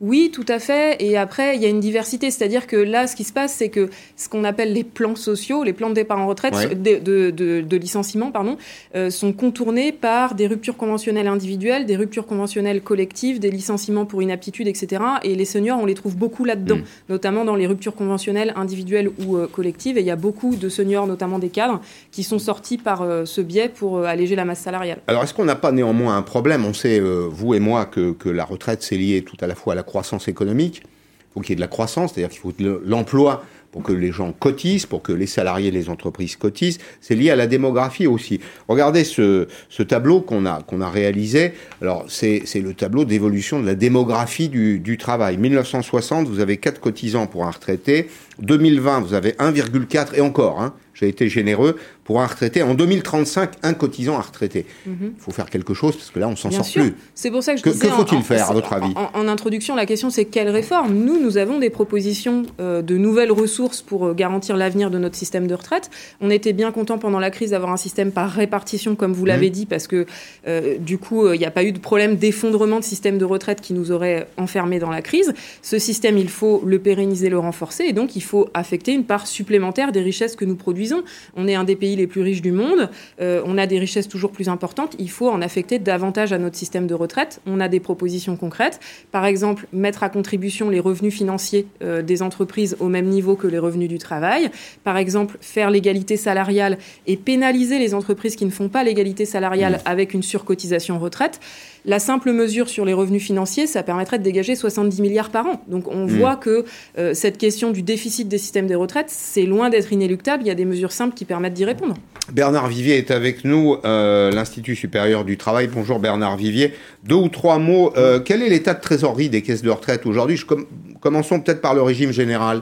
Oui, tout à fait. Et après, il y a une diversité. C'est-à-dire que là, ce qui se passe, c'est que ce qu'on appelle les plans sociaux, les plans de départ en retraite, de, licenciement, pardon, euh, sont contournés par des ruptures conventionnelles individuelles, des ruptures conventionnelles collectives, des licenciements pour inaptitude, etc. Et les seniors, on les trouve beaucoup là-dedans, mm. notamment dans les ruptures conventionnelles individuelles ou euh, collectives. Et il y a beaucoup de seniors, notamment des cadres, qui sont sortis par euh, ce biais pour alléger la masse salariale. Alors, est-ce qu'on n'a pas néanmoins un problème? On sait, vous et moi, que, que la retraite, c'est lié tout à la fois à la croissance économique. Il faut qu'il y ait de la croissance, c'est-à-dire qu'il faut de l'emploi pour que les gens cotisent, pour que les salariés les entreprises cotisent. C'est lié à la démographie aussi. Regardez ce, tableau qu'on a, qu'on a réalisé. Alors, c'est le tableau d'évolution de la démographie du, du, travail. 1960, vous avez 4 cotisants pour un retraité. 2020, vous avez 1,4 et encore. Hein, j'ai été généreux pour un retraité. En 2035, un cotisant à retraité. Mhm. Il faut faire quelque chose parce que là, on s'en sort plus. C'est pour ça que je que, que faut-il faire, à votre avis en, introduction, la question c'est quelle réforme? Nous, nous avons des propositions euh, de nouvelles ressources pour euh, garantir l'avenir de notre système de retraite. On était bien content pendant la crise d'avoir un système par répartition, comme vous l'avez mhm. dit, parce que euh, du coup, il n'y a pas eu de problème d'effondrement de système de retraite qui nous aurait enfermés dans la crise. Ce système, il faut le pérenniser, le renforcer, et donc il faut affecter une part supplémentaire des richesses que nous produisons. On est un des pays les plus riches du monde, euh, on a des richesses toujours plus importantes, il faut en affecter davantage à notre système de retraite. On a des propositions concrètes. Par exemple, mettre à contribution les revenus financiers euh, des entreprises au même niveau que les revenus du travail. Par exemple, faire l'égalité salariale et pénaliser les entreprises qui ne font pas l'égalité salariale avec une surcotisation retraite. La simple mesure sur les revenus financiers, ça permettrait de dégager 70 milliards par an. Donc on hmm. voit que euh, cette question du déficit des systèmes des retraites, c'est loin d'être inéluctable. Il y a des mesures simples qui permettent d'y répondre. Bernard Vivier est avec nous, euh, l'Institut supérieur du travail. Bonjour Bernard Vivier. Deux ou trois mots. Euh, quel est l'état de trésorerie des caisses de retraite aujourd'hui? Commençons peut-être par le régime général.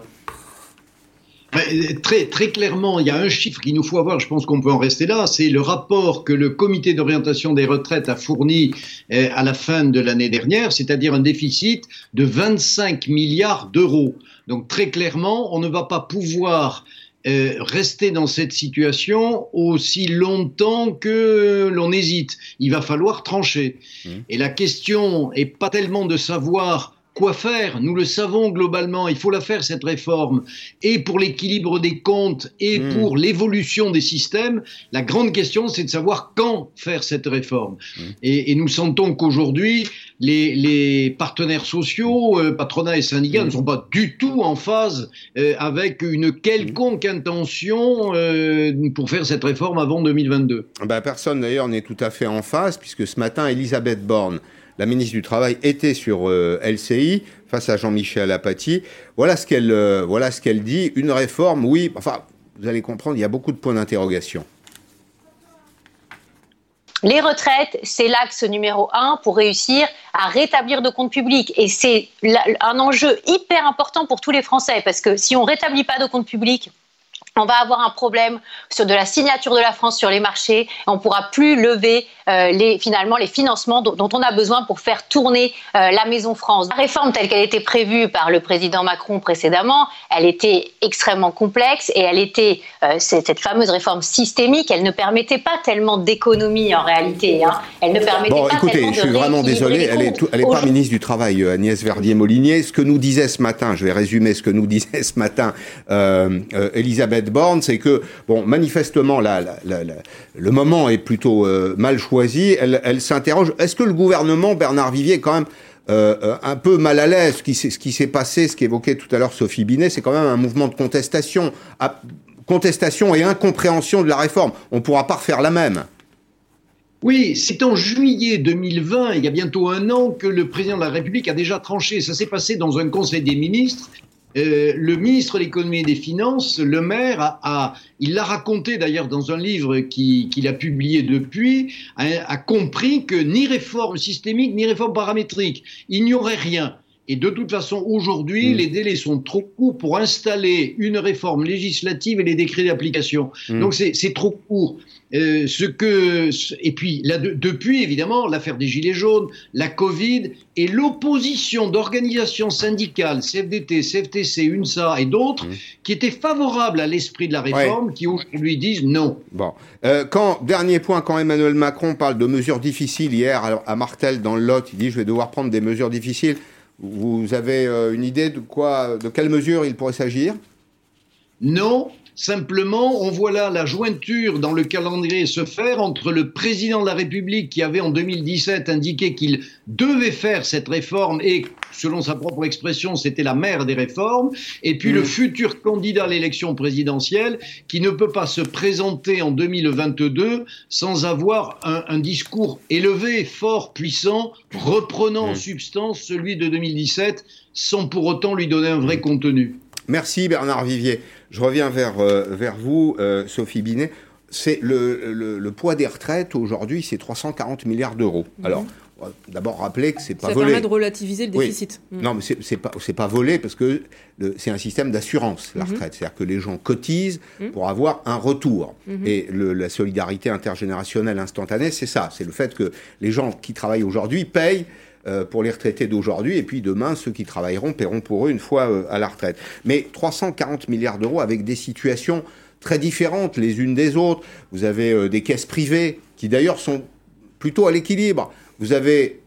Très, très clairement, il y a un chiffre qu'il nous faut avoir, je pense qu'on peut en rester là, c'est le rapport que le comité d'orientation des retraites a fourni euh, à la fin de l'année dernière, c'est-à-dire un déficit de 25 milliards d'euros. Donc très clairement, on ne va pas pouvoir euh, rester dans cette situation aussi longtemps que l'on hésite. Il va falloir trancher. Mmh. Et la question est pas tellement de savoir quoi faire? Nous le savons globalement, il faut la faire cette réforme. Et pour l'équilibre des comptes et hmm. pour l'évolution des systèmes, la grande question c'est de savoir quand faire cette réforme. Hmm. Et, nous sentons qu'aujourd'hui, les, partenaires sociaux, euh, patronat et syndicats, hmm. ne sont pas du tout en phase euh, avec une quelconque intention euh, pour faire cette réforme avant 2022. Ben, personne d'ailleurs n'est tout à fait en phase, puisque ce matin, Elisabeth Borne la ministre du Travail était sur euh, LCI face à Jean-Michel Apathy. Voilà ce qu'elle euh, voilà ce qu'elle dit. Une réforme, oui. Enfin, vous allez comprendre, il y a beaucoup de points d'interrogation. Les retraites, c'est l'axe numéro un pour réussir à rétablir de comptes publics. Et c'est un enjeu hyper important pour tous les Français, parce que si on rétablit pas de comptes publics, on va avoir un problème sur de la signature de la France sur les marchés. On ne pourra plus lever euh, les, finalement les financements dont, on a besoin pour faire tourner euh, la Maison France. La réforme telle qu'elle était prévue par le président Macron précédemment, elle était extrêmement complexe et elle était euh, cette fameuse réforme systémique. Elle ne permettait pas tellement d'économie en réalité. Hein. Elle ne permettait bon, écoutez, je suis vraiment désolé. Elle n'est est pas ministre du Travail, Agnès Verdier-Molinier. Ce que nous disait ce matin, je vais résumer ce que nous disait ce matin Elisabeth C'est que, bon, manifestement, le moment est plutôt euh, mal choisi. Elle, s'interroge, est-ce que le gouvernement, Bernard Vivier, est quand même euh, euh, un peu mal à l'aise? Ce qui s'est passé, ce qu'évoquait tout à l'heure Sophie Binet, c'est quand même un mouvement de contestation. contestation et incompréhension de la réforme. On ne pourra pas refaire la même. Oui, c'est en juillet 2020, il y a bientôt un an, que le président de la République a déjà tranché. Ça s'est passé dans un conseil des ministres euh, le ministre de l'économie et des finances, le maire, a, il l'a raconté d'ailleurs dans un livre qu'il a publié depuis, a, compris que ni réforme systémique ni réforme paramétrique, il n'y aurait rien. Et de toute façon, aujourd'hui, mmh. les délais sont trop courts pour installer une réforme législative et les décrets d'application. Mmh. Donc c'est trop court. Euh, ce que et puis là, depuis évidemment l'affaire des gilets jaunes, la Covid et l'opposition d'organisations syndicales, CFDT, CFTC, UNSA et d'autres, mmh. qui étaient favorables à l'esprit de la réforme, qui aujourd'hui disent non. Bon, euh, quand dernier point, quand Emmanuel Macron parle de mesures difficiles hier à Martel dans le Lot, il dit je vais devoir prendre des mesures difficiles. Vous avez euh, une idée de quoi, de quelles mesures il pourrait s'agir? Non, Simplement, on voit là la jointure dans le calendrier se faire entre le président de la République qui avait en 2017 indiqué qu'il devait faire cette réforme et, selon sa propre expression, c'était la mère des réformes, et puis le mm. futur candidat à l'élection présidentielle qui ne peut pas se présenter en 2022 sans avoir un, discours élevé, fort, puissant, reprenant en mm. substance celui de 2017 sans pour autant lui donner un vrai mm. contenu. Merci Bernard Vivier. Je reviens vers, euh, vers vous, euh, Sophie Binet. C'est le, le, poids des retraites aujourd'hui, c'est 340 milliards d'euros. Mhm. Alors, d'abord rappeler que c'est pas volé. Ça permet de relativiser le déficit. Mhm. Non, mais c'est pas pas volé parce que c'est un système d'assurance la mhm. retraite, c'est-à-dire que les gens cotisent pour avoir un retour. Et la solidarité intergénérationnelle instantanée, c'est ça, c'est le fait que les gens qui travaillent aujourd'hui payent euh, pour les retraités d'aujourd'hui, et puis demain, ceux qui travailleront paieront pour eux une fois euh, à la retraite. Mais 340 milliards d'euros avec des situations très différentes les unes des autres. Vous avez euh, des caisses privées qui d'ailleurs sont plutôt à l'équilibre. Vous avez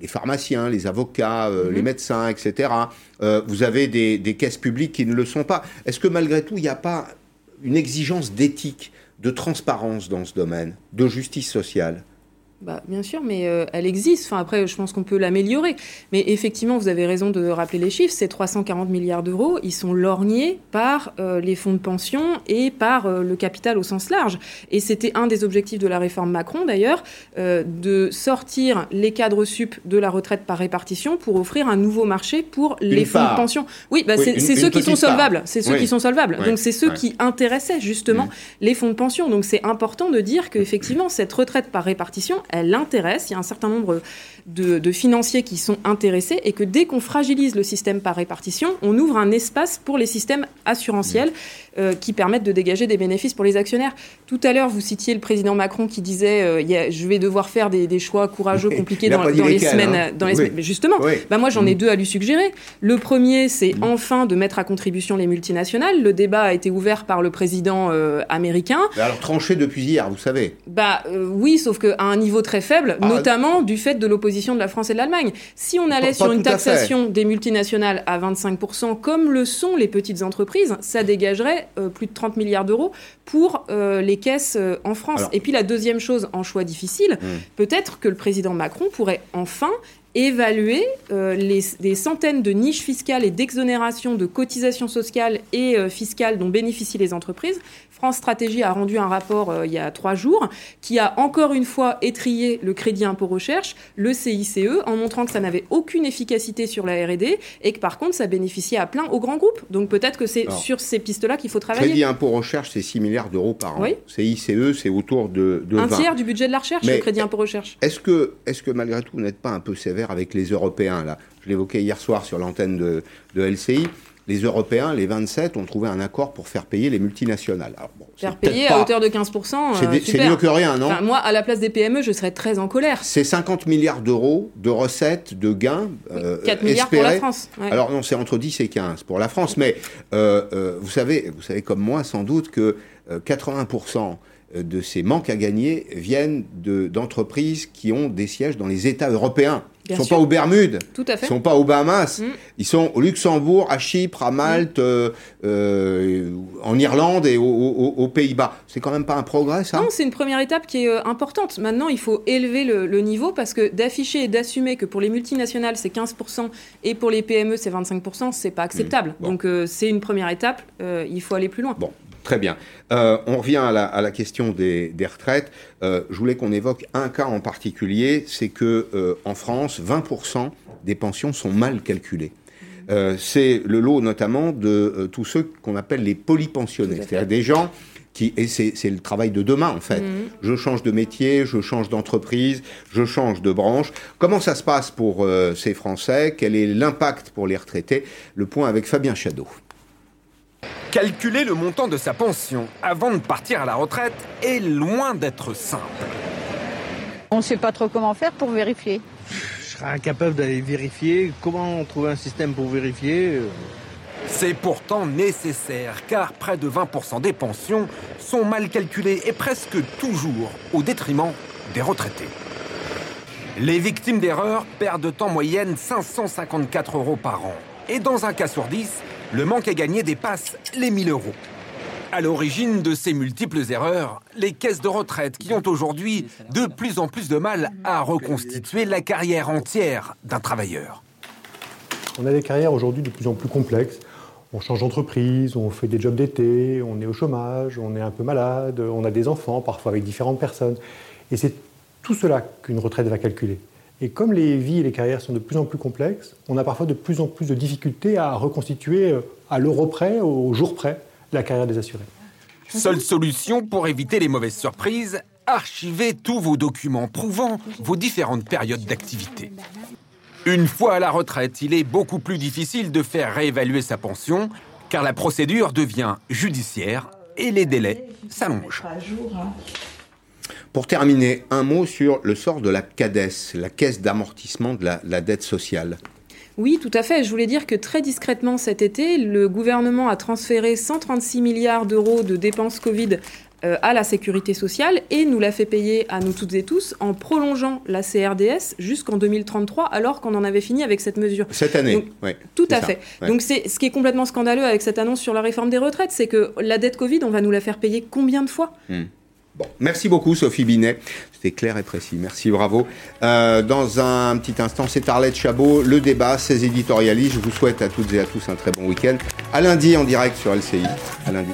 les pharmaciens, les avocats, mhm. les médecins, etc. vous avez des, des, caisses publiques qui ne le sont pas. Est-ce que malgré tout, il n'y a pas une exigence d'éthique, de transparence dans ce domaine, de justice sociale? Bah, bien sûr, mais euh, elle existe. Enfin, après, je pense qu'on peut l'améliorer. Mais effectivement, vous avez raison de rappeler les chiffres. Ces 340 milliards d'euros, ils sont lorgnés par euh, les fonds de pension et par euh, le capital au sens large. Et c'était un des objectifs de la réforme Macron, d'ailleurs, de sortir les cadres sup de la retraite par répartition pour offrir un nouveau marché pour les fonds de pension. Oui, bah, c'est ceux qui sont solvables. C'est ceux qui sont solvables. Donc, c'est ceux qui intéressaient justement les fonds de pension. Donc, c'est important de dire qu'effectivement, cette retraite par répartition, elle intéresse. Il y a un certain nombre de, financiers qui sont intéressés et que dès qu'on fragilise le système par répartition, on ouvre un espace pour les systèmes assurantiels euh, qui permettent de dégager des bénéfices pour les actionnaires. Tout à l'heure, vous citiez le président Macron qui disait euh, je vais devoir faire des, choix courageux, compliqués dans, les semaines. Hein. Dans les semaines. Mais justement, bah moi j'en ai mm. deux à lui suggérer. Le premier, c'est mm. enfin de mettre à contribution les multinationales. Le débat a été ouvert par le président euh, américain. alors tranché depuis hier, vous savez. Bah oui, sauf qu'à un niveau très faible, ah. notamment du fait de l'opposition de la France et de l'Allemagne. Si on allait sur une taxation des multinationales à 25%, comme le sont les petites entreprises, ça dégagerait euh, plus de 30 milliards d'euros pour euh, les caisses euh, en France. et puis la deuxième chose, en choix difficile, hmm. peut-être que le président Macron pourrait enfin évaluer les, centaines de niches fiscales et d'exonérations de cotisations sociales et fiscales dont bénéficient les entreprises France Stratégie a rendu un rapport euh, il y a trois jours qui a encore une fois étrié le crédit impôt recherche, le CICE, en montrant que ça n'avait aucune efficacité sur la R&D et que par contre ça bénéficiait à plein aux grands groupes. Donc peut-être que c'est sur ces pistes-là qu'il faut travailler. Crédit impôt recherche, c'est 6 milliards d'euros par an. Oui. CICE, c'est autour de, de un tiers du budget de la recherche, le crédit impôt recherche. Est-ce que, est que malgré tout, vous n'êtes pas un peu sévère avec les Européens là? Je l'évoquais hier soir sur l'antenne de, de LCI les Européens, les 27, ont trouvé un accord pour faire payer les multinationales. faire payer à hauteur de 15%. Euh, c'est mieux que rien, non Moi, à la place des PME, je serais très en colère. C'est 50 milliards d'euros de recettes, de gains. 4 euh, milliards pour la France. Alors non, c'est entre 10 et 15 pour la France. Mais euh, vous, savez, vous savez comme moi, sans doute, que 80% de ces manques à gagner viennent d'entreprises qui ont des sièges dans les États européens. Ils ne sont pas aux Bermudes. Tout à fait. Ils ne sont pas aux Bahamas. Mm. Ils sont au Luxembourg, à Chypre, à Malte, euh, euh, en Irlande et aux, Pays-Bas. C'est quand même pas un progrès, ça? Non, c'est une première étape qui est euh, importante. Maintenant, il faut élever le, niveau parce que d'afficher et d'assumer que pour les multinationales, c'est 15% et pour les PME, c'est 25%, c'est pas acceptable. Mm. Donc, c'est une première étape. il faut aller plus loin. Bon, Très bien. Euh, on revient à la, question des, retraites. Euh, je voulais qu'on évoque un cas en particulier, c'est que euh, en France, 20% des pensions sont mal calculées. c'est le lot notamment de tous ceux qu'on appelle les polypensionnés, c'est-à-dire des gens qui, et c'est le travail de demain en fait. Mhm. Je change de métier, je change d'entreprise, je change de branche. Comment ça se passe pour ces Français? Quel est l'impact pour les retraités? Le point avec Fabien Chadeau. Calculer le montant de sa pension avant de partir à la retraite est loin d'être simple. On ne sait pas trop comment faire pour vérifier. Je serais incapable d'aller vérifier. Comment trouver un système pour vérifier c'est pourtant nécessaire car près de 20% des pensions sont mal calculées et presque toujours au détriment des retraités. Les victimes d'erreurs perdent en moyenne 554 euros par an. Et dans un cas sur 10, le manque à gagner dépasse les 1000 euros. À l'origine de ces multiples erreurs, les caisses de retraite qui ont aujourd'hui de plus en plus de mal à reconstituer la carrière entière d'un travailleur. On a des carrières aujourd'hui de plus en plus complexes. On change d'entreprise, on fait des jobs d'été, on est au chômage, on est un peu malade, on a des enfants, parfois avec différentes personnes. Et c'est tout cela qu'une retraite va calculer. Et comme les vies et les carrières sont de plus en plus complexes, on a parfois de plus en plus de difficultés à reconstituer euh, à l'euro près, au jour près, la carrière des assurés. Seule solution pour éviter les mauvaises surprises, archivez tous vos documents prouvant vos différentes périodes d'activité. Une fois à la retraite, il est beaucoup plus difficile de faire réévaluer sa pension, car la procédure devient judiciaire et les délais s'allongent. Pour terminer, un mot sur le sort de la CADES, la caisse d'amortissement de la, dette sociale. Oui, tout à fait. Je voulais dire que très discrètement cet été, le gouvernement a transféré 136 milliards d'euros de dépenses Covid euh, à la sécurité sociale et nous l'a fait payer à nous toutes et tous en prolongeant la CRDS jusqu'en 2033 alors qu'on en avait fini avec cette mesure. Cette année, oui. Tout à fait. Donc c'est ce qui est complètement scandaleux avec cette annonce sur la réforme des retraites, c'est que la dette Covid, on va nous la faire payer combien de fois? Hmm. Bon, merci beaucoup Sophie Binet. C'était clair et précis. Merci, bravo. Euh, dans un petit instant, c'est Arlette Chabot, le débat, ses éditorialistes. Je vous souhaite à toutes et à tous un très bon week-end. À lundi en direct sur LCI. À lundi.